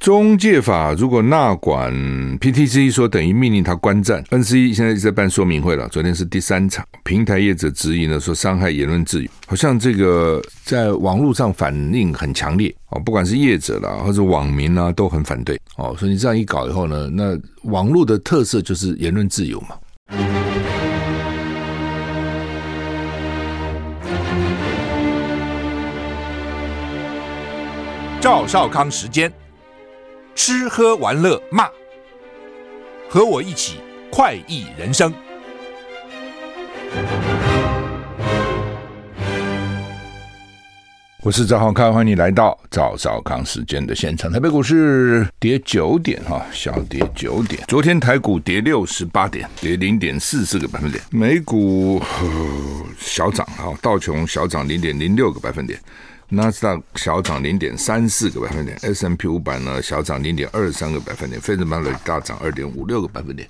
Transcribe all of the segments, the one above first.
中介法如果纳管 PTC 说等于命令他观战，NCC 现在一直在办说明会了。昨天是第三场，平台业者质疑呢，说伤害言论自由，好像这个在网络上反应很强烈哦，不管是业者啦，或者网民啊，都很反对哦。所以你这样一搞以后呢，那网络的特色就是言论自由嘛。赵少康时间，吃喝玩乐骂，和我一起快意人生。我是赵少康，欢迎你来到赵少康时间的现场。台北股市跌九点哈，小跌九点。昨天台股跌六十八点，跌零点四四个百分点。美股小涨哈，道琼小涨零点零六个百分点。纳斯达克小涨零点三四个百分点，S&P 五百呢小涨零点二三个百分点，费城半导体大涨二点五六个百分点，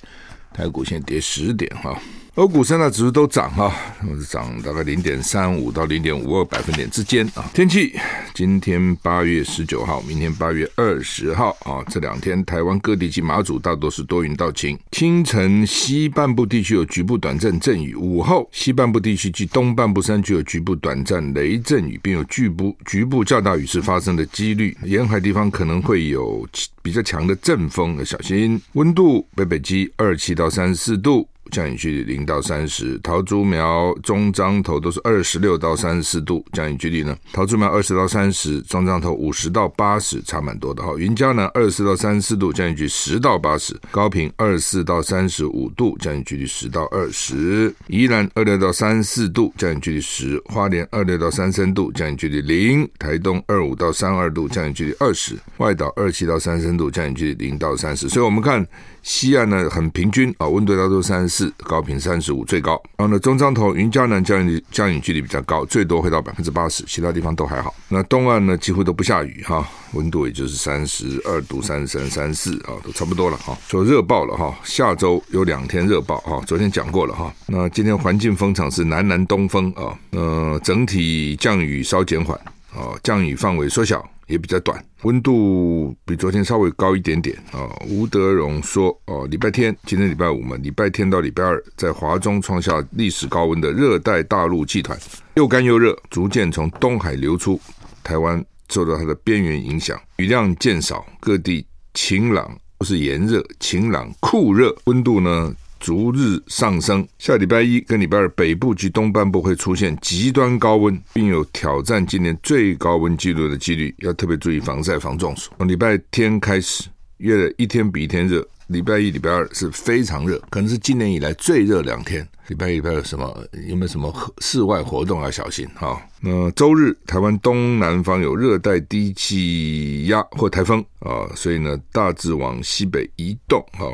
台股现在跌十点哈。欧股三大指数都涨哈，都是涨大概零点三五到零点五二百分点之间啊。天气，今天八月十九号，明天八月二十号啊，这两天台湾各地及马祖大多是多云到晴。清晨西半部地区有局部短暂阵雨，午后西半部地区及东半部山区有局部短暂雷阵雨，并有局部局部较大雨势发生的几率。沿海地方可能会有比较强的阵风，要小心。温度北北基二七到三十四度。降雨距离零到三十，桃竹苗、中彰投都是二十六到三十四度，降雨距离呢？桃竹苗二十到三十，中彰投五十到八十，差蛮多的哈。云嘉南二十四到三十四度，降雨距离十到八十，高屏二十四到三十五度，降雨距离十到二十，宜兰二六到三十四度，降雨距离十，花莲二六到三十三度，降雨距离零，台东二五到三二度，降雨距离二十，外岛二七到三十三度，降雨距离零到三十，所以我们看。西岸呢很平均啊，温度大多三十四，高频三十五最高。然后呢，中彰投云嘉南降雨降雨距离比较高，最多会到百分之八十，其他地方都还好。那东岸呢几乎都不下雨哈，温度也就是三十二度、三十三、三四啊，都差不多了哈。说热爆了哈，下周有两天热爆哈，昨天讲过了哈。那今天环境风场是南南东风啊，呃，整体降雨稍减缓啊，降雨范围缩小。也比较短，温度比昨天稍微高一点点啊。吴德荣说：“哦，礼拜天，今天礼拜五嘛，礼拜天到礼拜二，在华中创下历史高温的热带大陆气团，又干又热，逐渐从东海流出，台湾受到它的边缘影响，雨量渐少，各地晴朗，不是炎热，晴朗酷热，温度呢？”逐日上升，下礼拜一跟礼拜二，北部及东半部会出现极端高温，并有挑战今年最高温纪录的几率，要特别注意防晒、防中暑。从礼拜天开始，越一天比一天热，礼拜一、礼拜二是非常热，可能是今年以来最热两天。礼拜一、礼拜二什么有没有什么室外活动要小心哈？那周日，台湾东南方有热带低气压或台风啊，所以呢，大致往西北移动哈。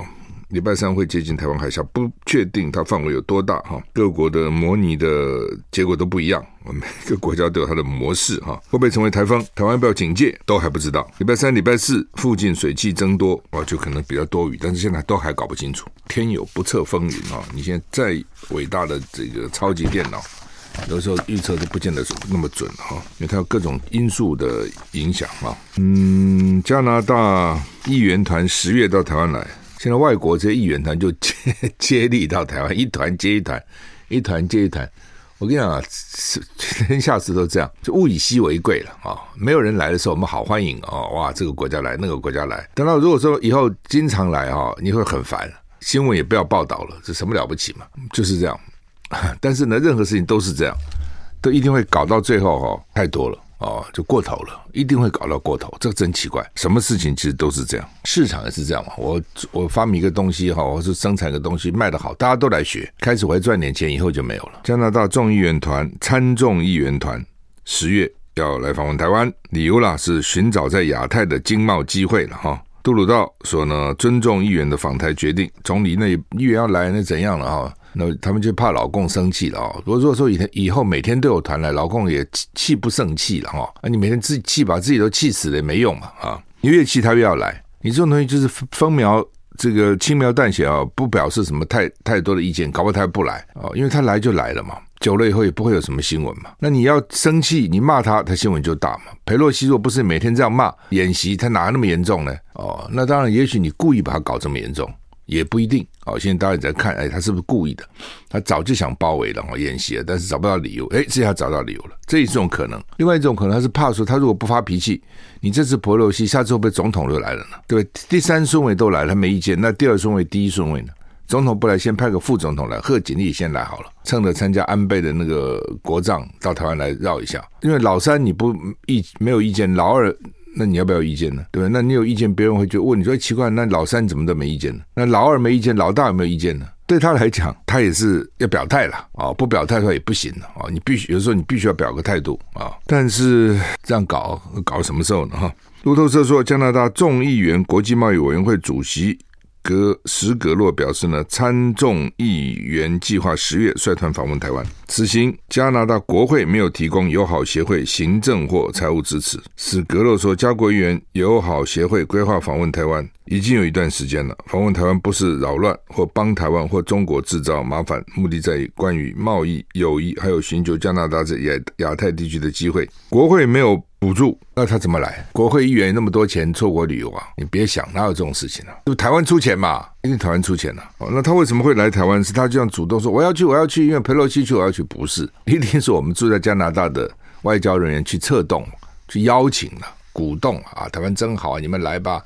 礼拜三会接近台湾海峡，不确定它范围有多大哈。各国的模拟的结果都不一样，每个国家都有它的模式哈。会不会成为台风？台湾要不要警戒？都还不知道。礼拜三、礼拜四附近水汽增多，哦，就可能比较多雨，但是现在都还搞不清楚。天有不测风云啊！你现在再伟大的这个超级电脑，有时候预测都不见得那么准哈，因为它有各种因素的影响啊。嗯，加拿大议员团十月到台湾来。现在外国这些议员团就 接接力到台湾，一团接一团，一团接一团。我跟你讲啊，天 下事都这样，就物以稀为贵了啊、没有人来的时候，我们好欢迎哦，哇，这个国家来，那个国家来。等到如果说以后经常来哈、哦，你会很烦，新闻也不要报道了，这什么了不起嘛？就是这样。但是呢，任何事情都是这样，都一定会搞到最后哈、哦，太多了。哦，就过头了，一定会搞到过头，这个真奇怪。什么事情其实都是这样，市场也是这样嘛。我我发明一个东西哈，我是生产一个东西卖得好，大家都来学，开始我还赚点钱，以后就没有了。加拿大众议员团参众议员团十月要来访问台湾，理由啦是寻找在亚太的经贸机会了哈。杜鲁道说呢，尊重议员的访台决定，总理那议员要来那怎样了哈？那他们就怕老共生气了啊！如果如果说以以后每天都有团来，老共也气气不胜气了哈！啊，你每天自己气把自己都气死了也没用嘛啊！你越气他越要来，你这种东西就是分苗这个轻描淡写啊，不表示什么太太多的意见，搞不好他不来啊，因为他来就来了嘛。久了以后也不会有什么新闻嘛。那你要生气，你骂他，他新闻就大嘛。裴洛西若不是每天这样骂演习，他哪那么严重呢？哦，那当然，也许你故意把他搞这么严重。也不一定哦。现在大家在看，哎，他是不是故意的？他早就想包围了，哦，演习了，但是找不到理由。哎，这下找到理由了，这是一种可能。另外一种可能，他是怕说，他如果不发脾气，你这次婆罗西，下次会不会总统就来了呢？对，第三顺位都来了，他没意见。那第二顺位、第一顺位呢？总统不来，先派个副总统来，贺锦丽先来好了，趁着参加安倍的那个国葬，到台湾来绕一下。因为老三你不意没有意见，老二。那你要不要意见呢？对吧？那你有意见，别人会就问你说奇怪，那老三怎么都没意见呢？那老二没意见，老大有没有意见呢？对他来讲，他也是要表态了啊！不表态的话也不行了啊！你必须有时候你必须要表个态度啊！但是这样搞搞什么时候呢？哈，路透社说，加拿大众议员国际贸易委员会主席。格史格洛表示呢，参众议员计划十月率团访问台湾。此行加拿大国会没有提供友好协会行政或财务支持。史格洛说，加国议员友好协会规划访问台湾已经有一段时间了。访问台湾不是扰乱或帮台湾或中国制造麻烦，目的在于关于贸易、友谊，还有寻求加拿大在亚亚太地区的机会。国会没有。补助，那他怎么来？国会议员那么多钱出国旅游啊？你别想，哪有这种事情、啊？就台湾出钱嘛，因为台湾出钱了、哦，那他为什么会来台湾？是他这样主动说我要去，我要去，因为裴洛西去，我要去，不是，一定是我们住在加拿大的外交人员去策动、去邀请了、鼓动啊。台湾真好啊，你们来吧，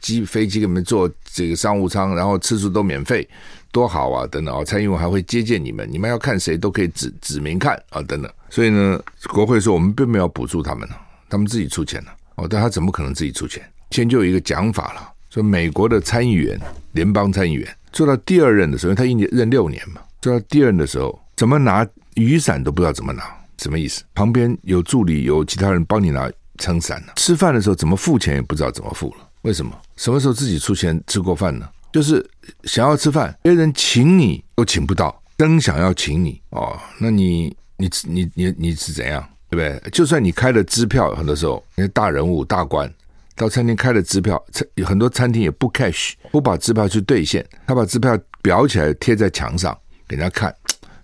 机飞机给你们坐这个商务舱，然后吃住都免费，多好啊！等等啊，蔡英文还会接见你们，你们要看谁都可以指指名看啊，等等。所以呢，国会说我们并没有补助他们呢。他们自己出钱了哦，但他怎么可能自己出钱？先就有一个讲法了，说美国的参议员、联邦参议员做到第二任的时候，他一年任六年嘛，做到第二任的时候，怎么拿雨伞都不知道怎么拿，什么意思？旁边有助理，有其他人帮你拿撑伞呢？吃饭的时候怎么付钱也不知道怎么付了？为什么？什么时候自己出钱吃过饭呢？就是想要吃饭，别人请你都请不到，真想要请你哦，那你你你你你是怎样？对不对？就算你开了支票，很多时候那些大人物、大官到餐厅开了支票，餐很多餐厅也不 cash，不把支票去兑现，他把支票裱起来贴在墙上给人家看。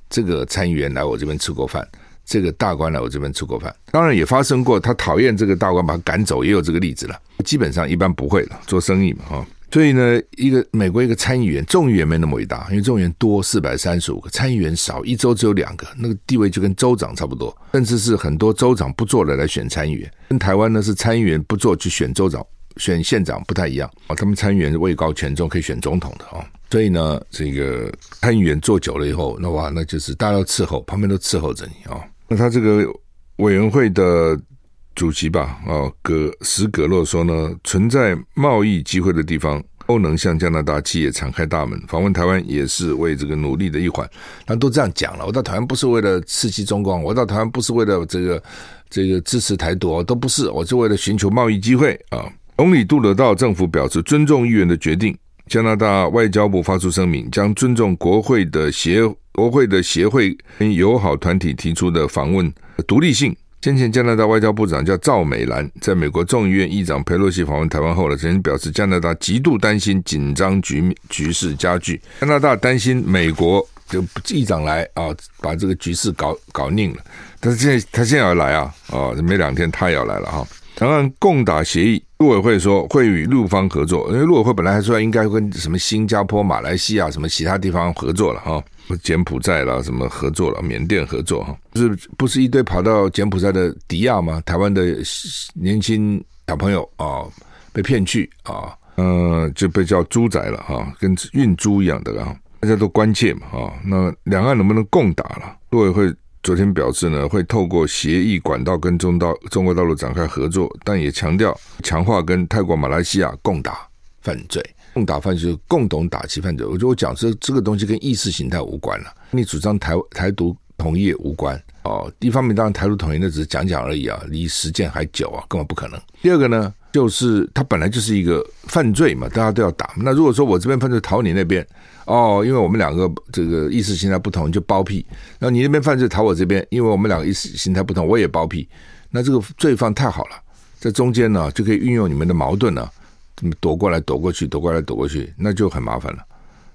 这个参议员来我这边吃过饭，这个大官来我这边吃过饭。当然也发生过，他讨厌这个大官，把他赶走，也有这个例子了。基本上一般不会了，做生意嘛，哈。所以呢，一个美国一个参议员，众议员没那么伟大，因为众议员多四百三十五个，参议员少，一州只有两个，那个地位就跟州长差不多，甚至是很多州长不做了来选参议员，跟台湾呢是参议员不做去选州长、选县长不太一样啊。他们参议员位高权重，可以选总统的啊。所以呢，这个参议员做久了以后，那哇，那就是大家要伺候，旁边都伺候着你啊。那他这个委员会的。主席吧，哦，葛史葛洛说呢，存在贸易机会的地方都能向加拿大企业敞开大门，访问台湾也是为这个努力的一环。他都这样讲了，我到台湾不是为了刺激中共，我到台湾不是为了这个这个支持台独，都不是，我是为了寻求贸易机会啊。总理杜鲁道政府表示尊重议员的决定，加拿大外交部发出声明，将尊重国会的协国会的协会跟友好团体提出的访问独立性。先前加拿大外交部长叫赵美兰，在美国众议院议长佩洛西访问台湾后呢，曾经表示加拿大极度担心紧张局局势加剧，加拿大担心美国就议长来啊，把这个局势搞搞拧了。但是现在他现在要来啊，哦，没两天他也要来了哈。谈判共打协议，陆委会说会与陆方合作，因为陆委会本来还说应该跟什么新加坡、马来西亚什么其他地方合作了哈。柬埔寨啦，什么合作了？缅甸合作哈，不是不是一堆跑到柬埔寨的迪亚吗？台湾的年轻小朋友啊，被骗去啊，嗯，就被叫猪仔了哈，跟运猪一样的啊，大家都关切嘛啊。那两岸能不能共打了？陆委会昨天表示呢，会透过协议管道跟中道中国大陆展开合作，但也强调强化跟泰国、马来西亚共打犯罪。共打犯罪，共同打击犯罪。我觉得我讲这这个东西跟意识形态无关了，你主张台台独统一也无关哦。一方面，当然台独统一那只是讲讲而已啊，离实践还久啊，根本不可能。第二个呢，就是它本来就是一个犯罪嘛，大家都要打。那如果说我这边犯罪逃你那边，哦，因为我们两个这个意识形态不同，就包庇。那你那边犯罪逃我这边，因为我们两个意识形态不同，我也包庇。那这个罪犯太好了，在中间呢就可以运用你们的矛盾呢。躲过来，躲过去，躲过来，躲过去，那就很麻烦了。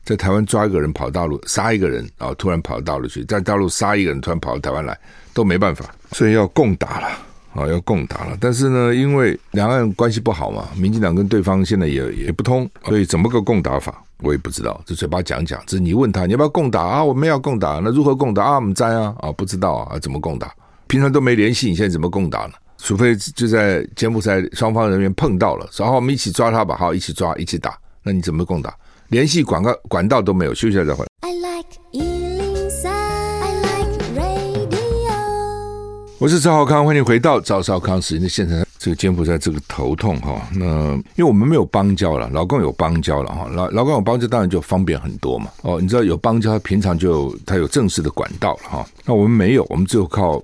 在台湾抓一个人跑大陆杀一个人啊，突然跑到大陆去，在大陆杀一个人突然跑到台湾来都没办法，所以要共打了啊，要共打了。但是呢，因为两岸关系不好嘛，民进党跟对方现在也也不通，所以怎么个共打法我也不知道，这嘴巴讲讲。这你问他你要不要共打啊？我们要共打，那如何共打啊？我们在啊啊，不知道啊，怎么共打？平常都没联系，你现在怎么共打呢？除非就在柬埔寨双方人员碰到了，然后我们一起抓他吧，好，一起抓，一起打，那你怎么共打？联系管道管道都没有，休息一下再回来。I like 103, I like radio。我是赵浩康，欢迎回到赵少康时间的现场。这个柬埔寨这个头痛哈，那因为我们没有邦交了，老共有邦交了哈，老老共有邦交当然就方便很多嘛。哦，你知道有邦交，平常就他有正式的管道了哈。那我们没有，我们只有靠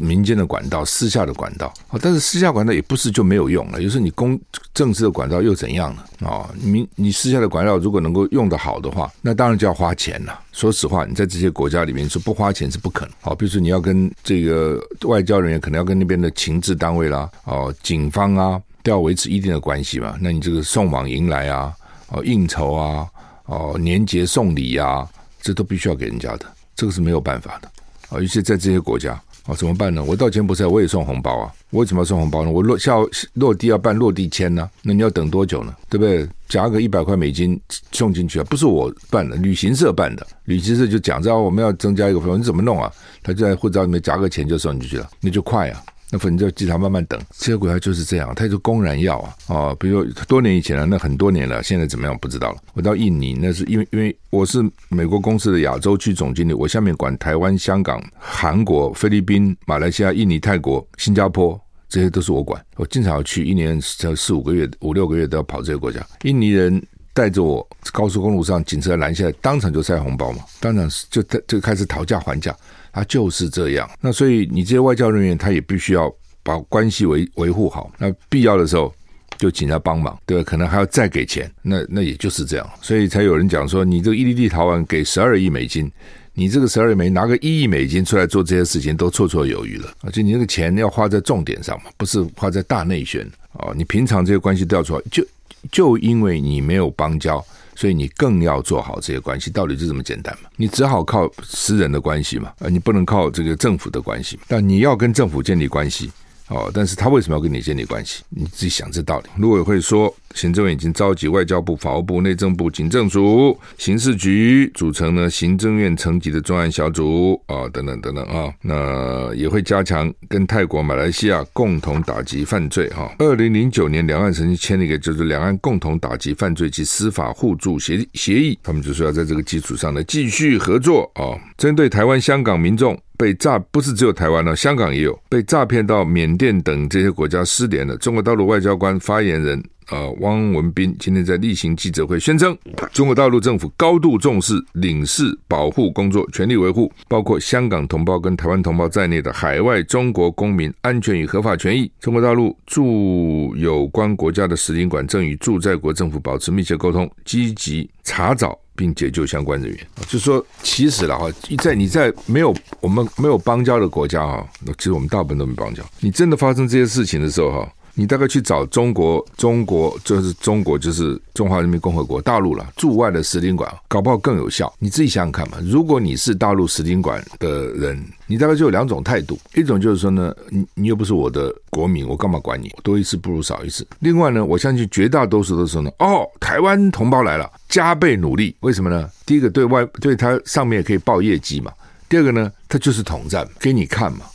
民间的管道、私下的管道。哦但是私下管道也不是就没有用了，有时候你公正式的管道又怎样呢？啊，你你私下的管道如果能够用得好的话，那当然就要花钱了。说实话，你在这些国家里面说不花钱是不可能。好，比如说你要跟这个外交人员，可能要跟那边的情治单位啦，哦。警方啊，都要维持一定的关系嘛。那你这个送往迎来啊，哦，应酬啊，哦，年节送礼啊，这都必须要给人家的，这个是没有办法的啊。尤其在这些国家啊，怎么办呢？我到柬埔寨我也送红包啊。我为什么要送红包呢？我落下落地要办落地签呢，那你要等多久呢？对不对？夹个一百块美金送进去啊，不是我办的，旅行社办的。旅行社就讲着我们要增加一个费用，你怎么弄啊？他就在护照里面夹个钱就送进去了，那就快啊。那反正就经常慢慢等，这些国家就是这样，他就公然要啊哦，比如说多年以前了，那很多年了，现在怎么样不知道了。我到印尼，那是因为因为我是美国公司的亚洲区总经理，我下面管台湾、香港、韩国、菲律宾、马来西亚、印尼、泰国、新加坡，这些都是我管。我经常要去，一年才四五个月、五六个月都要跑这些国家。印尼人带着我高速公路上警车拦下来，当场就塞红包嘛，当场就就开始讨价还价。他就是这样，那所以你这些外交人员，他也必须要把关系维维护好。那必要的时候就请他帮忙，对？可能还要再给钱。那那也就是这样，所以才有人讲说，你这个伊利立陶宛给十二亿美金，你这个十二亿美拿个一亿美金出来做这些事情，都绰绰有余了。而且你那个钱要花在重点上嘛，不是花在大内宣啊。你平常这些关系都要做好，就就因为你没有邦交。所以你更要做好这些关系，道理就这么简单嘛？你只好靠私人的关系嘛，啊，你不能靠这个政府的关系。但你要跟政府建立关系。哦，但是他为什么要跟你建立关系？你自己想这道理。陆委会说，行政院已经召集外交部、法务部、内政部、警政署、刑事局组成呢行政院层级的专案小组啊、等等等等啊。那也会加强跟泰国、马来西亚共同打击犯罪哈。二零零九年，两岸曾经签了一个就是两岸共同打击犯罪及司法互助协协议，他们就说要在这个基础上呢继续合作啊、针对台湾、香港民众。被诈不是只有台湾了，香港也有被诈骗到缅甸等这些国家失联了。中国大陆外交官发言人啊、呃、汪文斌今天在例行记者会宣称，中国大陆政府高度重视领事保护工作，全力维护包括香港同胞跟台湾同胞在内的海外中国公民安全与合法权益。中国大陆驻有关国家的使领馆正与驻在国政府保持密切沟通，积极查找。并解救相关人员，就是说，其实了哈，在你在没有我们没有邦交的国家哈，其实我们大部分都没邦交。你真的发生这些事情的时候哈。你大概去找中国，中国就是中国，就是中华人民共和国大陆了，驻外的使领馆，搞不好更有效。你自己想想看嘛，如果你是大陆使领馆的人，你大概就有两种态度，一种就是说呢，你你又不是我的国民，我干嘛管你？多一事不如少一事。另外呢，我相信绝大多数的时候呢，哦，台湾同胞来了，加倍努力。为什么呢？第一个对外对他上面也可以报业绩嘛，第二个呢，他就是统战给你看嘛。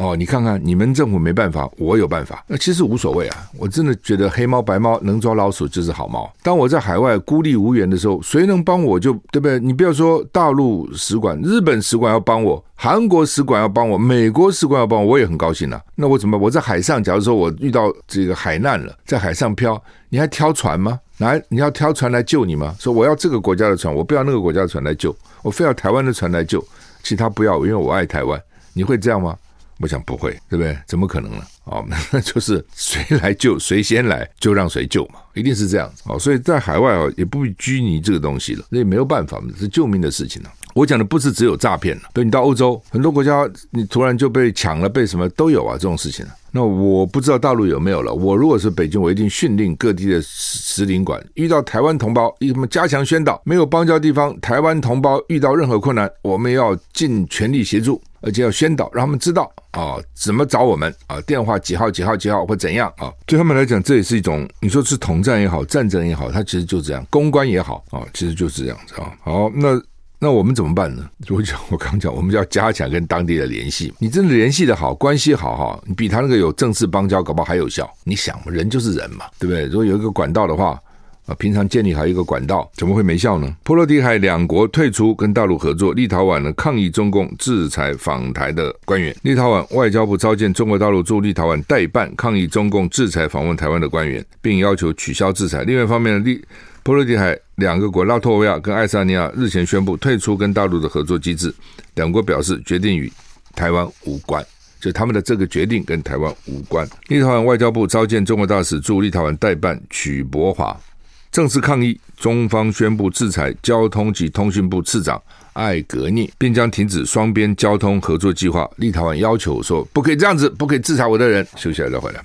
哦，你看看，你们政府没办法，我有办法。那其实无所谓啊，我真的觉得黑猫白猫能抓老鼠就是好猫。当我在海外孤立无援的时候，谁能帮我就对不对？你不要说大陆使馆、日本使馆要帮我，韩国使馆要帮我，美国使馆要帮我，我也很高兴啊。那我怎么？我在海上，假如说我遇到这个海难了，在海上漂，你还挑船吗？来，你要挑船来救你吗？说我要这个国家的船，我不要那个国家的船来救，我非要台湾的船来救，其他不要，因为我爱台湾。你会这样吗？我想不会，对不对？怎么可能呢？哦，那就是谁来救谁先来，就让谁救嘛，一定是这样子。哦，所以在海外哦，也不拘泥这个东西了，那也没有办法，是救命的事情呢。我讲的不是只有诈骗了，对，你到欧洲很多国家，你突然就被抢了，被什么都有啊，这种事情那我不知道大陆有没有了。我如果是北京，我一定训令各地的使领馆，遇到台湾同胞，什么加强宣导，没有邦交地方，台湾同胞遇到任何困难，我们要尽全力协助，而且要宣导，让他们知道啊，怎么找我们啊，电话几号几号几号或怎样啊。对他们来讲，这也是一种你说是统战也好，战争也好，它其实就这样，公关也好啊，其实就是这样子啊。好，那。那我们怎么办呢？我讲，我刚讲，我们就要加强跟当地的联系。你真的联系的好，关系好哈，你比他那个有正式邦交，搞不好还有效。你想嘛，人就是人嘛，对不对？如果有一个管道的话，啊，平常建立好一个管道，怎么会没效呢？波罗的海两国退出跟大陆合作，立陶宛呢抗议中共制裁访台的官员。立陶宛外交部召见中国大陆驻立陶宛代办，抗议中共制裁访问台湾的官员，并要求取消制裁。另外一方面，立波罗的海两个国，拉脱维亚跟爱沙尼亚日前宣布退出跟大陆的合作机制，两国表示决定与台湾无关，就他们的这个决定跟台湾无关。立陶宛外交部召见中国大使驻立陶宛代办曲博华，正式抗议中方宣布制裁交通及通讯部次长艾格涅，并将停止双边交通合作计划。立陶宛要求说不可以这样子，不可以制裁我的人。休息了再回来。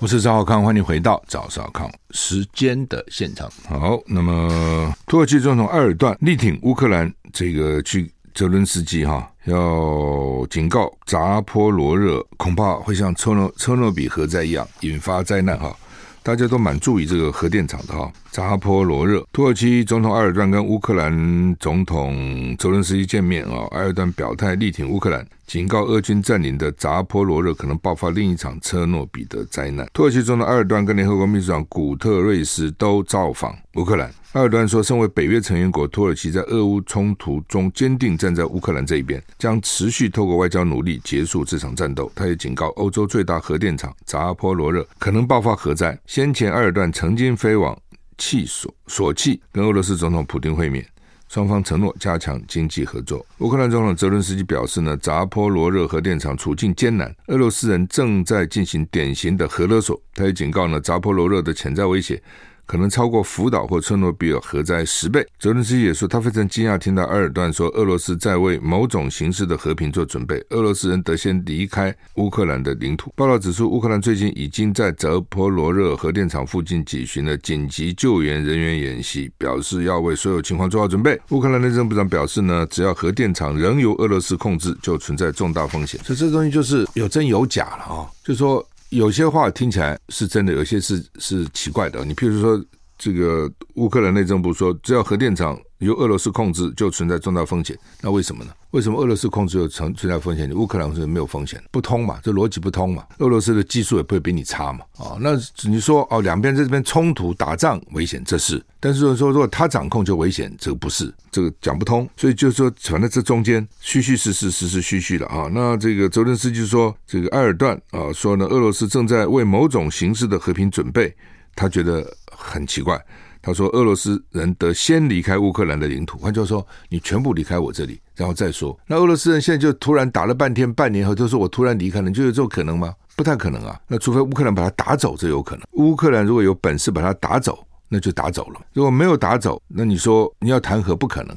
我是赵少康，欢迎回到赵少康时间的现场。好，那么土耳其总统埃尔段力挺乌克兰，这个去泽伦斯基哈，要警告扎波罗热恐怕会像车诺车诺比核灾一样引发灾难哈。大家都蛮注意这个核电厂的哈，扎波罗热。土耳其总统埃尔段跟乌克兰总统泽伦斯基见面啊，埃尔段表态力挺乌克兰，警告俄军占领的扎波罗热可能爆发另一场车诺比的灾难。土耳其总统埃尔段跟联合国秘书长古特瑞斯都造访乌克兰。埃尔段说，身为北约成员国，土耳其在俄乌冲突中坚定站在乌克兰这一边，将持续透过外交努力结束这场战斗。他也警告，欧洲最大核电厂扎波罗热可能爆发核灾。先前，埃尔段曾经飞往气锁锁气跟俄罗斯总统普京会面，双方承诺加强经济合作。乌克兰总统泽伦斯基表示呢，扎波罗热核电厂处境艰难，俄罗斯人正在进行典型的核勒索。他也警告呢，扎波罗热的潜在威胁。可能超过福岛或车诺比尔核灾十倍。泽伦斯基也说，他非常惊讶听到埃尔段说，俄罗斯在为某种形式的和平做准备，俄罗斯人得先离开乌克兰的领土。报道指出，乌克兰最近已经在泽波罗热核电厂附近举行了紧急救援人员演习，表示要为所有情况做好准备。乌克兰内政部长表示呢，只要核电厂仍由俄罗斯控制，就存在重大风险。所以这东西就是有真有假了啊，就是说。有些话听起来是真的，有些是是奇怪的。你譬如说，这个乌克兰内政部说，只要核电厂由俄罗斯控制，就存在重大风险。那为什么呢？为什么俄罗斯控制又存存在风险？乌克兰是没有风险，不通嘛？这逻辑不通嘛？俄罗斯的技术也不会比你差嘛？啊，那你说哦，两边在这边冲突打仗危险，这是；但是说如果他掌控就危险，这个不是，这个讲不通。所以就是说，反正这中间虚虚实实实实虚虚的啊。那这个泽伦斯基说，这个埃尔段啊说呢，俄罗斯正在为某种形式的和平准备，他觉得很奇怪。他说：“俄罗斯人得先离开乌克兰的领土，换句话说，你全部离开我这里，然后再说。那俄罗斯人现在就突然打了半天，半年后就说我突然离开了，你就有这种可能吗？不太可能啊。那除非乌克兰把他打走，这有可能。乌克兰如果有本事把他打走，那就打走了；如果没有打走，那你说你要谈和不可能，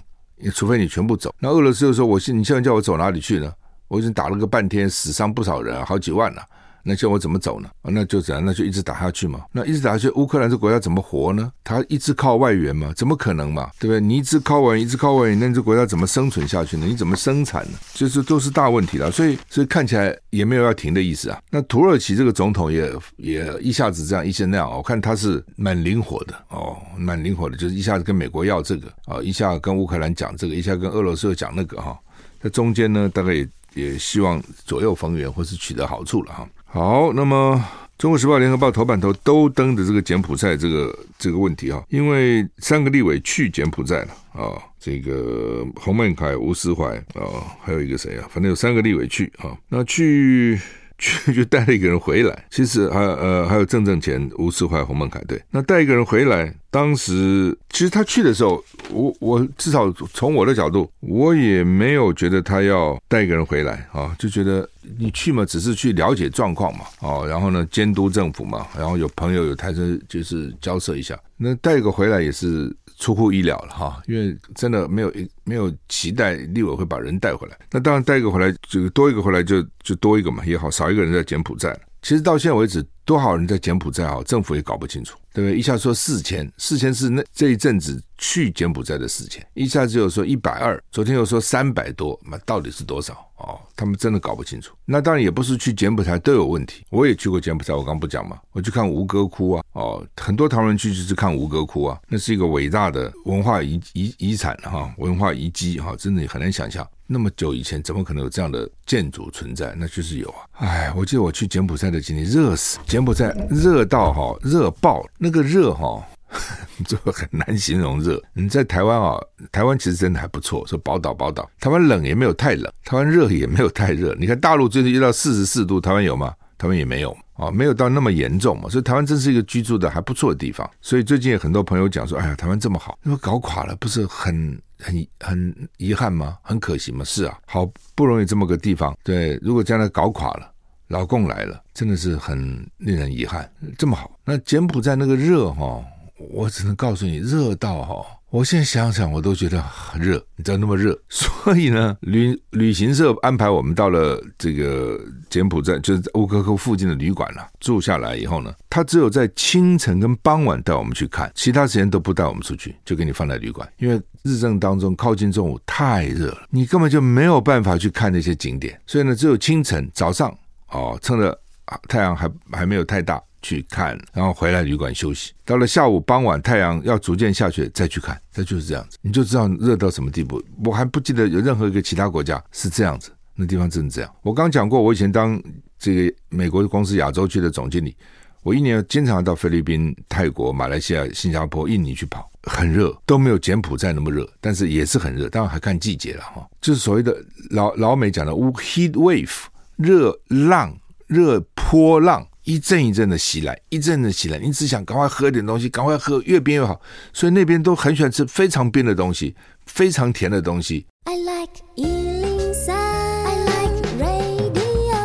除非你全部走。那俄罗斯就说：我现你现在叫我走哪里去呢？我已经打了个半天，死伤不少人，好几万了。”那叫我怎么走呢？那就怎样？那就一直打下去嘛。那一直打下去，乌克兰这国家怎么活呢？他一直靠外援嘛？怎么可能嘛？对不对？你一直靠外援，一直靠外援，那这国家怎么生存下去呢？你怎么生产呢？就是都是大问题了。所以，所以看起来也没有要停的意思啊。那土耳其这个总统也也一下子这样，一下那样，我看他是蛮灵活的哦，蛮灵活的，就是一下子跟美国要这个啊，一下跟乌克兰讲这个，一下跟俄罗斯又讲那个哈。在中间呢，大概也也希望左右逢源，或是取得好处了哈。好，那么《中国时报》、《联合报》头版头都登的这个柬埔寨这个这个问题啊，因为三个立委去柬埔寨了啊，这个洪孟凯、吴思怀啊，还有一个谁啊，反正有三个立委去啊，那去。去 就带了一个人回来，其实还呃还有郑正前、吴世怀、洪孟凯对，那带一个人回来，当时其实他去的时候，我我至少从我的角度，我也没有觉得他要带一个人回来啊，就觉得你去嘛，只是去了解状况嘛，哦，然后呢，监督政府嘛，然后有朋友有台车，就是交涉一下。那带一个回来也是出乎意料了哈，因为真的没有没有期待立委会把人带回来。那当然带一个回来，就多一个回来就就多一个嘛也好，少一个人在柬埔寨。其实到现在为止，多少人在柬埔寨啊？政府也搞不清楚，对不对？一下说四千，四千是那这一阵子去柬埔寨的四千，一下子又说一百二，昨天又说三百多，那到底是多少？哦，他们真的搞不清楚。那当然也不是去柬埔寨都有问题，我也去过柬埔寨，我刚不讲嘛，我去看吴哥窟啊，哦，很多台湾人去就是看吴哥窟啊，那是一个伟大的文化遗遗遗产哈，文化遗迹哈，真的很难想象。那么久以前，怎么可能有这样的建筑存在？那就是有啊！哎，我记得我去柬埔寨的经历，热死！柬埔寨热到哈，热爆！那个热哈，这很难形容热。你在台湾啊，台湾其实真的还不错，说宝岛宝岛。台湾冷也没有太冷，台湾热也没有太热。你看大陆最近一到四十四度，台湾有吗？台湾也没有啊，没有到那么严重嘛。所以台湾真是一个居住的还不错的地方。所以最近有很多朋友讲说，哎呀，台湾这么好，那么搞垮了，不是很？很很遗憾吗？很可惜吗？是啊，好不容易这么个地方，对，如果将来搞垮了，老共来了，真的是很令人遗憾。这么好，那柬埔寨那个热哈，我只能告诉你，热到哈。我现在想想，我都觉得很热，你知道那么热，所以呢，旅旅行社安排我们到了这个柬埔寨，就是吴哥窟附近的旅馆了。住下来以后呢，他只有在清晨跟傍晚带我们去看，其他时间都不带我们出去，就给你放在旅馆。因为日正当中靠近中午太热了，你根本就没有办法去看那些景点。所以呢，只有清晨早上哦，趁着太阳还还没有太大。去看，然后回来旅馆休息。到了下午傍晚，太阳要逐渐下去，再去看，这就是这样子。你就知道热到什么地步。我还不记得有任何一个其他国家是这样子，那地方真的这样。我刚讲过，我以前当这个美国公司亚洲区的总经理，我一年经常到菲律宾、泰国、马来西亚、新加坡、印尼去跑，很热，都没有柬埔寨那么热，但是也是很热。当然还看季节了哈，就是所谓的老老美讲的 “heat wave”，热浪、热波浪。一阵一阵的袭来，一阵的袭来，你只想赶快喝点东西，赶快喝，越冰越好。所以那边都很喜欢吃非常冰的东西，非常甜的东西。I like 103, I like radio。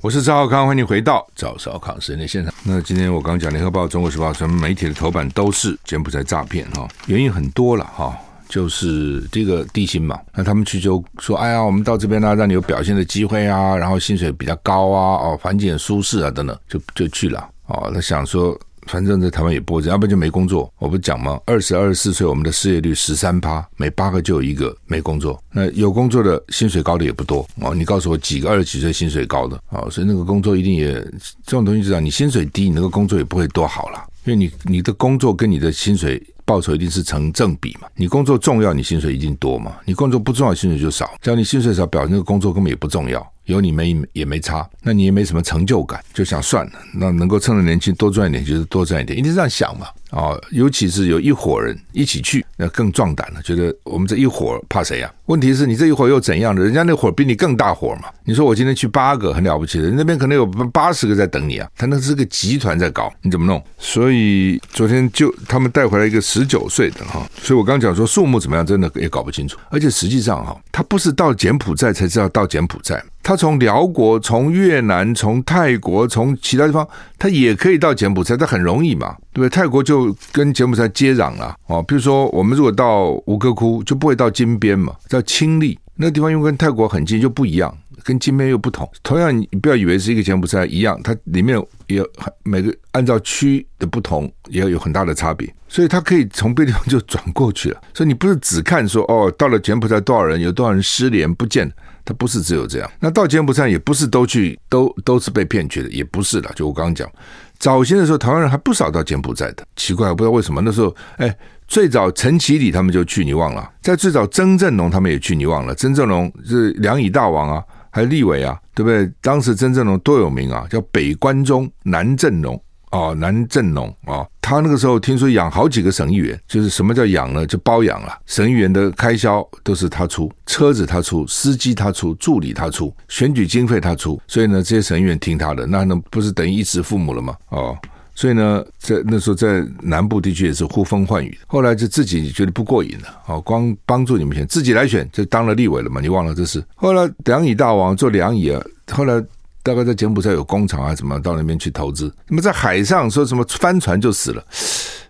我是赵浩康，欢迎你回到赵少康时间的现场。那今天我刚讲，联合报、中国时报什么媒体的头版都是柬埔寨诈骗哈，原因很多了哈。就是这个地心嘛，那他们去就说，哎呀，我们到这边呢，让你有表现的机会啊，然后薪水比较高啊，哦，环境很舒适啊，等等，就就去了。哦，他想说，反正在台湾也不会，要不然就没工作。我不讲吗？二十二十四岁，我们的失业率十三趴，每八个就有一个没工作。那有工作的薪水高的也不多哦。你告诉我几个二十几岁薪水高的？哦，所以那个工作一定也这种东西，知道你薪水低，你那个工作也不会多好了，因为你你的工作跟你的薪水。报酬一定是成正比嘛？你工作重要，你薪水一定多嘛？你工作不重要，薪水就少。只要你薪水少，表示那个工作根本也不重要，有你没也没差，那你也没什么成就感，就想算了。那能够趁着年轻多赚一点，就是多赚一点，一定是这样想嘛。啊、尤其是有一伙人一起去，那更壮胆了。觉得我们这一伙怕谁呀、啊？问题是你这一伙又怎样的？人家那伙比你更大伙嘛。你说我今天去八个很了不起的，那边可能有八十个在等你啊。他那是个集团在搞，你怎么弄？所以昨天就他们带回来一个十九岁的哈，所以我刚讲说数目怎么样，真的也搞不清楚。而且实际上哈，他不是到柬埔寨才知道到柬埔寨，他从辽国、从越南、从泰国、从其他地方，他也可以到柬埔寨，他很容易嘛。对不对，泰国就跟柬埔寨接壤了哦。比如说，我们如果到吴哥窟，就不会到金边嘛，叫清丽那地方，因为跟泰国很近，就不一样，跟金边又不同。同样，你不要以为是一个柬埔寨一样，它里面也每个按照区的不同，也有很大的差别。所以，它可以从别的地方就转过去了。所以，你不是只看说哦，到了柬埔寨多少人，有多少人失联不见，他不是只有这样。那到柬埔寨也不是都去，都都是被骗去的，也不是的。就我刚刚讲。早先的时候，台湾人还不少到柬埔寨的，奇怪，我不知道为什么那时候，哎，最早陈其礼他们就去，你忘了？在最早曾正龙他们也去，你忘了？曾正龙是两椅大王啊，还有立委啊，对不对？当时曾正龙多有名啊，叫北关中南正龙。哦，南正农啊，他那个时候听说养好几个省议员，就是什么叫养呢？就包养了，省议员的开销都是他出，车子他出，司机他出，助理他出，选举经费他出，所以呢，这些省议员听他的，那那不是等于一直父母了吗？哦，所以呢，在那时候在南部地区也是呼风唤雨。后来就自己觉得不过瘾了，哦，光帮助你们选，自己来选就当了立委了嘛？你忘了这事？后来两乙大王做两乙啊，后来大概在柬埔寨有工厂啊，怎么到那边去投资？那么在海上说什么翻船就死了？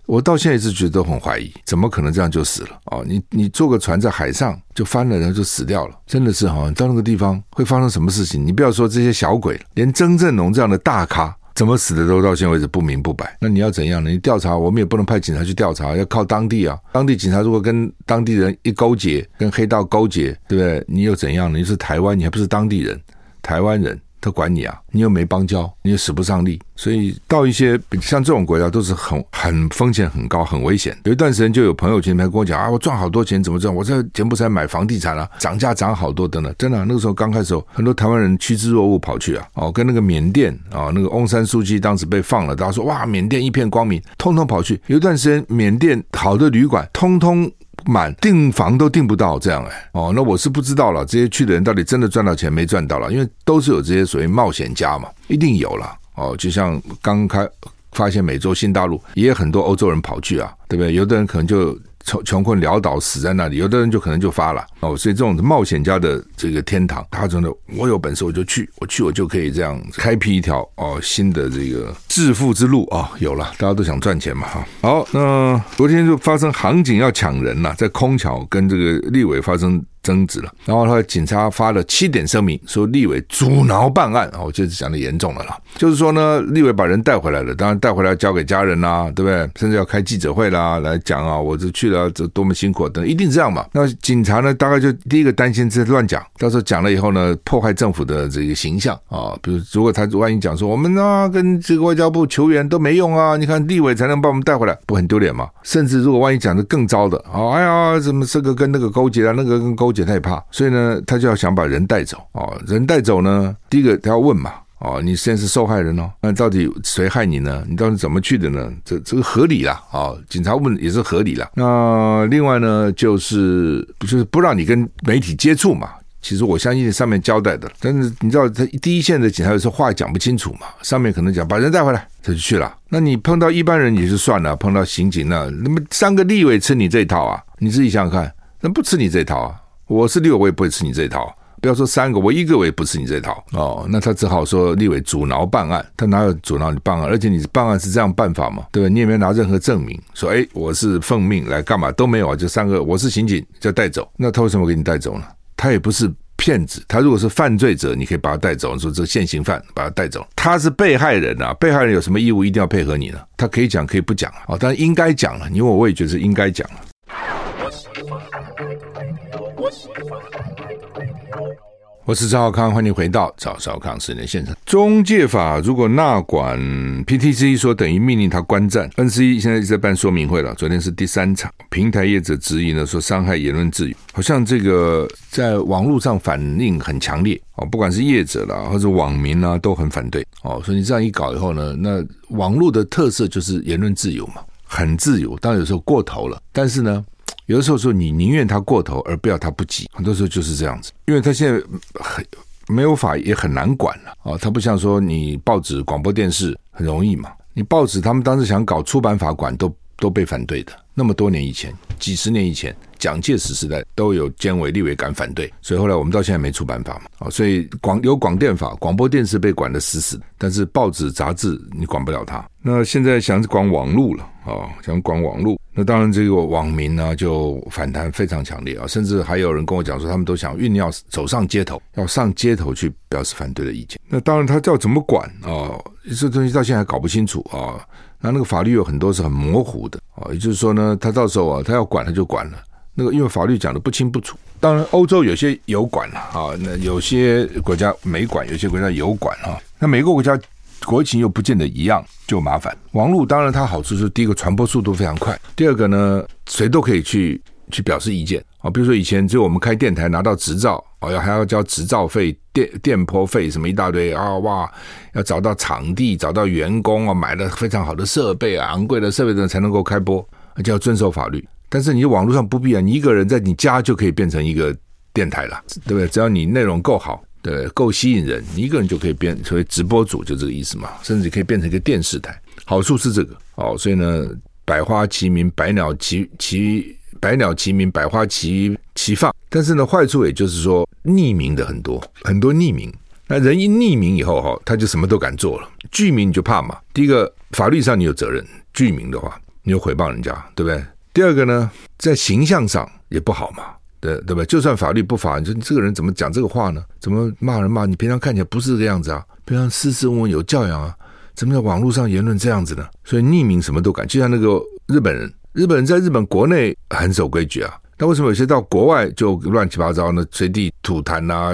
我到现在一直觉得都很怀疑，怎么可能这样就死了？哦，你你坐个船在海上就翻了，然后就死掉了，真的是哈、哦，到那个地方会发生什么事情？你不要说这些小鬼，连曾正龙这样的大咖怎么死的都到现在为止不明不白。那你要怎样呢？你调查，我们也不能派警察去调查，要靠当地啊。当地警察如果跟当地人一勾结，跟黑道勾结，对不对？你又怎样呢？你是台湾，你还不是当地人，台湾人。他管你啊，你又没邦交，你又使不上力，所以到一些像这种国家都是很很风险很高、很危险。有一段时间就有朋友圈来跟我讲啊，我赚好多钱，怎么赚？我在柬埔寨买房地产了、啊，涨价涨好多等等。真的、那个时候刚开始时候，很多台湾人趋之若鹜跑去啊，哦，跟那个缅甸啊，那个翁山书记当时被放了，大家说哇，缅甸一片光明，通通跑去。有一段时间，缅甸好的旅馆通通。满订房都订不到，这样哎哦，那我是不知道了。这些去的人到底真的赚到钱没赚到了？因为都是有这些所谓冒险家嘛，一定有了哦。就像刚开发现美洲新大陆，也有很多欧洲人跑去啊，对不对？有的人可能就。穷穷困潦倒死在那里，有的人就可能就发了哦，所以这种冒险家的这个天堂，他真的，我有本事我就去，我去我就可以这样开辟一条哦新的这个致富之路啊、有了，大家都想赚钱嘛哈。好，那昨天就发生航警要抢人了，在空桥跟这个立委发生。争执了，然后他警察发了七点声明，说立委阻挠办案啊，我觉得讲的严重了啦。就是说呢，立委把人带回来了，当然带回来要交给家人啦，对不对？甚至要开记者会啦，来讲啊，我这去了这多么辛苦等，一定这样嘛。那警察呢，大概就第一个担心是乱讲，到时候讲了以后呢，破坏政府的这个形象啊。比如如果他万一讲说我们啊跟这个外交部求援都没用啊，你看立委才能把我们带回来，不很丢脸吗？甚至如果万一讲的更糟的啊，哎呀，怎么这个跟那个勾结啊，那个跟勾结。他也怕，所以呢，他就要想把人带走哦。人带走呢，第一个他要问嘛，哦，你现在是受害人哦，那到底谁害你呢？你到底怎么去的呢？这这个合理啦，哦，警察问也是合理啦。那另外呢，就是就是不让你跟媒体接触嘛。其实我相信上面交代的，但是你知道，他第一线的警察有时候话讲不清楚嘛，上面可能讲把人带回来，他就去了。那你碰到一般人也就算了，碰到刑警那，那么三个立委吃你这一套啊？你自己想想看，那不吃你这套啊？我是立委，我也不会吃你这一套。不要说三个，我一个我也不吃你这一套哦。那他只好说立委阻挠办案，他哪有阻挠你办案？而且你办案是这样办法吗？对吧？你也没有拿任何证明，说哎，我是奉命来干嘛都没有啊。就三个，我是刑警，就带走。那他为什么给你带走呢？他也不是骗子，他如果是犯罪者，你可以把他带走。你说这现行犯把他带走，他是被害人啊，被害人有什么义务一定要配合你呢？他可以讲，可以不讲啊。哦，但应该讲了，因为我也觉得是应该讲了。我是赵少康，欢迎回到赵少康时间现场。中介法如果纳管 PTC 说等于命令他观战，NCC 现在一直在办说明会了。昨天是第三场，平台业者质疑呢，说伤害言论自由，好像这个在网络上反应很强烈哦，不管是业者啦，或者网民啦，都很反对哦。所以你这样一搞以后呢，那网络的特色就是言论自由嘛，很自由，当然有时候过头了，但是呢。有的时候说你宁愿他过头，而不要他不及，很多时候就是这样子，因为他现在很没有法也很难管了啊，他不像说你报纸、广播电视很容易嘛，你报纸他们当时想搞出版法管都都被反对的，那么多年以前，几十年以前。蒋介石时代都有监委立委敢反对，所以后来我们到现在没出版法嘛，啊，所以广有广电法，广播电视被管得死死，但是报纸杂志你管不了它。那现在想管网络了啊，想管网络，那当然这个网民呢就反弹非常强烈啊，甚至还有人跟我讲说，他们都想酝酿走上街头，要上街头去表示反对的意见。那当然他叫怎么管啊？这东西到现在还搞不清楚啊。那那个法律有很多是很模糊的啊，也就是说呢，他到时候啊，他要管他就管了。那个因为法律讲的不清不楚，当然欧洲有些有管了啊，那有些国家没管，有些国家有管啊。那每个国家国情又不见得一样，就麻烦。网络当然它好处是第一个传播速度非常快，第二个呢，谁都可以去去表示意见啊。比如说以前只有我们开电台拿到执照哦，要还要交执照费、电电波费什么一大堆啊，哇，要找到场地、找到员工啊，买了非常好的设备啊，昂贵的设备等才能够开播，而且要遵守法律。但是你网络上不必啊，你一个人在你家就可以变成一个电台了，对不对？只要你内容够好，对，够吸引人，你一个人就可以变成为直播主，就这个意思嘛。甚至可以变成一个电视台。好处是这个哦，所以呢，百花齐鸣，百鸟齐齐，百鸟齐鸣，百花齐齐放。但是呢，坏处也就是说，匿名的很多，很多匿名。那人一匿名以后哈，他就什么都敢做了。具名你就怕嘛。第一个，法律上你有责任；具名的话，你有诽谤人家，对不对？第二个呢，在形象上也不好嘛，对对吧？就算法律不罚，你说你这个人怎么讲这个话呢？怎么骂人骂？你平常看起来不是这个样子啊，平常斯斯文文有教养啊。怎么在网络上言论这样子呢？所以匿名什么都敢，就像那个日本人，日本人在日本国内很守规矩啊，但为什么有些到国外就乱七八糟呢？随地吐痰啊、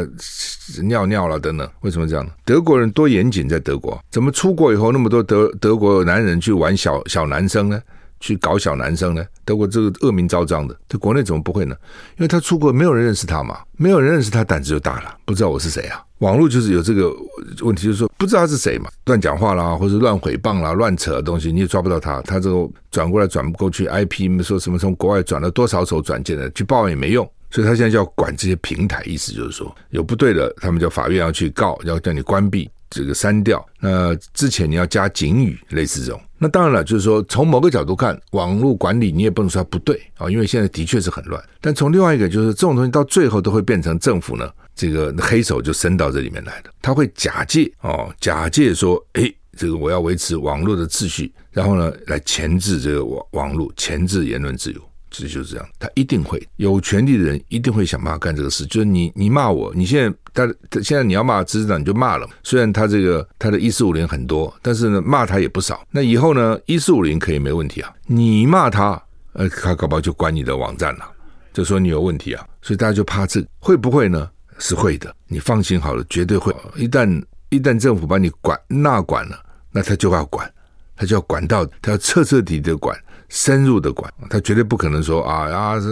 尿尿了、等等，为什么这样呢？德国人多严谨，在德国怎么出国以后那么多德德国男人去玩小小男生呢？去搞小男生呢？德国这个恶名昭彰的，在国内怎么不会呢？因为他出国没有人认识他嘛，没有人认识他，胆子就大了，不知道我是谁啊。网络就是有这个问题，就是说不知道他是谁嘛，乱讲话啦，或者乱诽谤啦，乱扯的东西，你也抓不到他。他这个转过来转不过去，IP 说什么从国外转了多少手转进来，去报案也没用。所以他现在就要管这些平台，意思就是说有不对的，他们叫法院要去告，要叫你关闭。这个删掉，那之前你要加警语，类似这种。那当然了，就是说从某个角度看，网络管理你也不能说它不对啊，因为现在的确是很乱。但从另外一个，就是这种东西到最后都会变成政府呢，这个黑手就伸到这里面来了，他会假借哦，假借说，诶，这个我要维持网络的秩序，然后呢来钳制这个网网络，钳制言论自由。这就是这样，他一定会有权利的人一定会想办法干这个事。就是你，你骂我，你现在他现在你要骂执政党，你就骂了。虽然他这个他的一四五零很多，但是呢骂他也不少。那以后呢一四五零可以没问题啊。你骂他，呃，他搞不好就关你的网站了，就说你有问题啊。所以大家就怕这会不会呢？是会的，你放心好了，绝对会。一旦一旦政府把你管纳管了，那他就要管，他就要管到他要彻彻底底的管。深入的管，他绝对不可能说啊啊，是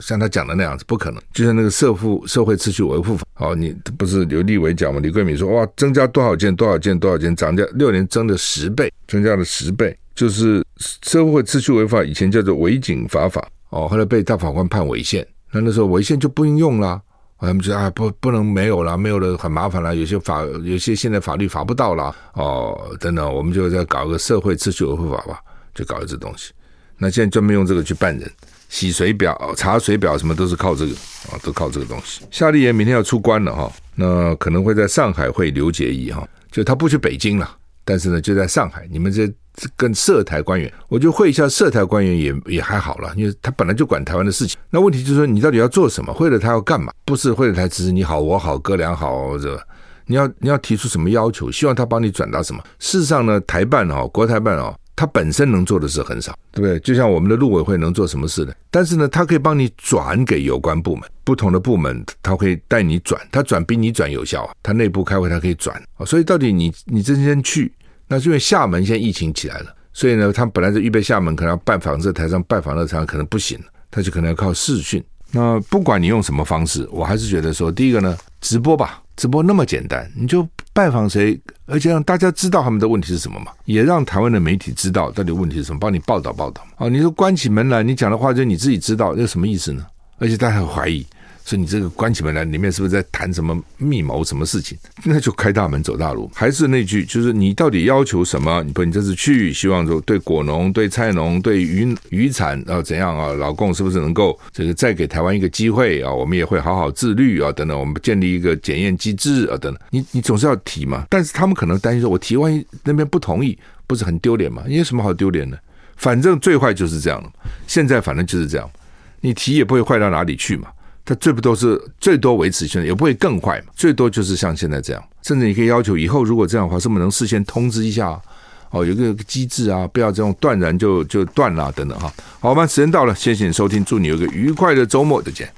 像他讲的那样子，不可能。就像那个社会社会秩序维护法，哦，你不是刘立伟讲吗？李桂敏说哇，增加多少件多少件多少件，涨价六年增了十倍，增加了十倍，就是社会秩序维护法以前叫做违警法法，哦，后来被大法官判违宪，那那时候违宪就不应用了，他们觉得啊不不能没有了，没有了很麻烦了，有些法有些现在法律罚不到了，哦，等等，我们就再搞个社会秩序维护法吧，就搞了这东西。那现在专门用这个去办人，洗水表、查水表，什么都是靠这个啊，都靠这个东西。夏立言明天要出关了哈，那可能会在上海会刘结义哈，就他不去北京了，但是呢就在上海。你们这跟涉台官员，我就会一下涉台官员也也还好了，因为他本来就管台湾的事情。那问题就是说，你到底要做什么？会了他要干嘛？不是会了他只是你好我好哥俩好这，你要你要提出什么要求？希望他帮你转达什么？事实上呢，台办哦，国台办哦。他本身能做的事很少，对不对？就像我们的陆委会能做什么事呢？但是呢，他可以帮你转给有关部门，不同的部门他会带你转，他转比你转有效啊。他内部开会他可以转啊，所以到底你你真先去，那是因为厦门现在疫情起来了，所以呢，他本来是预备厦门可能要拜访这台上拜访那台上可能不行，他就可能要靠视讯。那不管你用什么方式，我还是觉得说，第一个呢，直播吧，直播那么简单，你就拜访谁，而且让大家知道他们的问题是什么嘛，也让台湾的媒体知道到底问题是什么，帮你报道报道。哦，你说关起门来，你讲的话就你自己知道，这什么意思呢？而且大家还怀疑。所以你这个关起门来，里面是不是在谈什么密谋什么事情？那就开大门走大路。还是那句，就是你到底要求什么？你不，你这次去希望说对果农、对菜农、对渔渔产啊怎样啊？老共是不是能够这个再给台湾一个机会啊？我们也会好好自律啊，等等，我们建立一个检验机制啊，等等。你你总是要提嘛。但是他们可能担心说，我提万一那边不同意，不是很丢脸吗？你有什么好丢脸的？反正最坏就是这样了。现在反正就是这样，你提也不会坏到哪里去嘛。它最不都是最多维持现在，也不会更坏嘛。最多就是像现在这样，甚至你可以要求以后如果这样的话，是不是能事先通知一下？哦，有个机制啊，不要这种断然就就断了等等哈。好，我们时间到了，谢谢你收听，祝你有个愉快的周末，再见。